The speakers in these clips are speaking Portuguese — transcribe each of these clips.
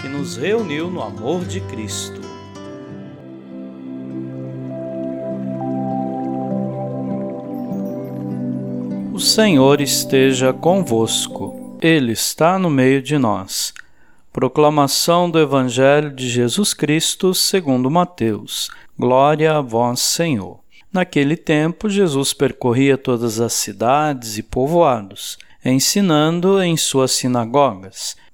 que nos reuniu no amor de Cristo. O Senhor esteja convosco, Ele está no meio de nós. Proclamação do Evangelho de Jesus Cristo segundo Mateus. Glória a vós, Senhor. Naquele tempo, Jesus percorria todas as cidades e povoados, ensinando em suas sinagogas,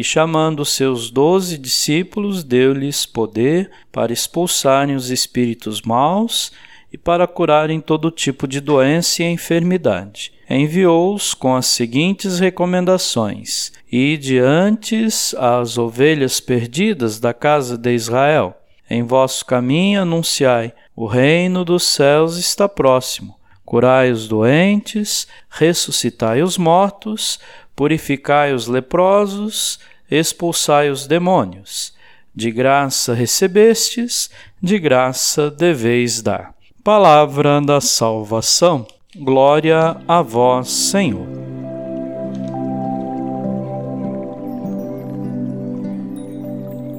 E chamando seus doze discípulos, deu-lhes poder para expulsarem os espíritos maus e para curarem todo tipo de doença e enfermidade. Enviou-os com as seguintes recomendações: Ide antes às ovelhas perdidas da casa de Israel. Em vosso caminho anunciai: o reino dos céus está próximo curai os doentes, ressuscitai os mortos, purificai os leprosos, expulsai os demônios. De graça recebestes, de graça deveis dar. Palavra da salvação. Glória a vós, Senhor.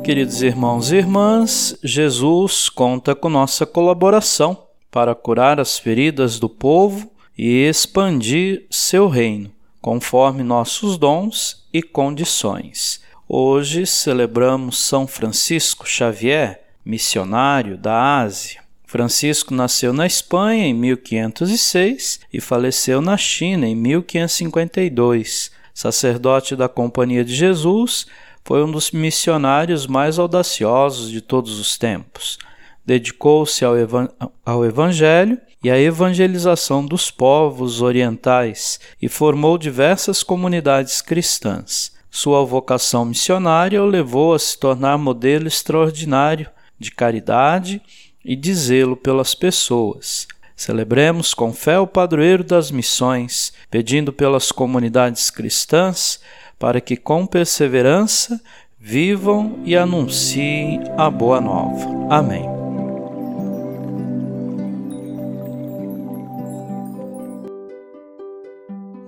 Queridos irmãos e irmãs, Jesus conta com nossa colaboração para curar as feridas do povo e expandir seu reino, conforme nossos dons e condições. Hoje celebramos São Francisco Xavier, missionário da Ásia. Francisco nasceu na Espanha em 1506 e faleceu na China em 1552. Sacerdote da Companhia de Jesus, foi um dos missionários mais audaciosos de todos os tempos dedicou-se ao, evan ao Evangelho e à evangelização dos povos orientais e formou diversas comunidades cristãs. Sua vocação missionária o levou a se tornar modelo extraordinário de caridade e de zelo pelas pessoas. Celebremos com fé o padroeiro das missões, pedindo pelas comunidades cristãs para que com perseverança vivam e anunciem a boa nova. Amém.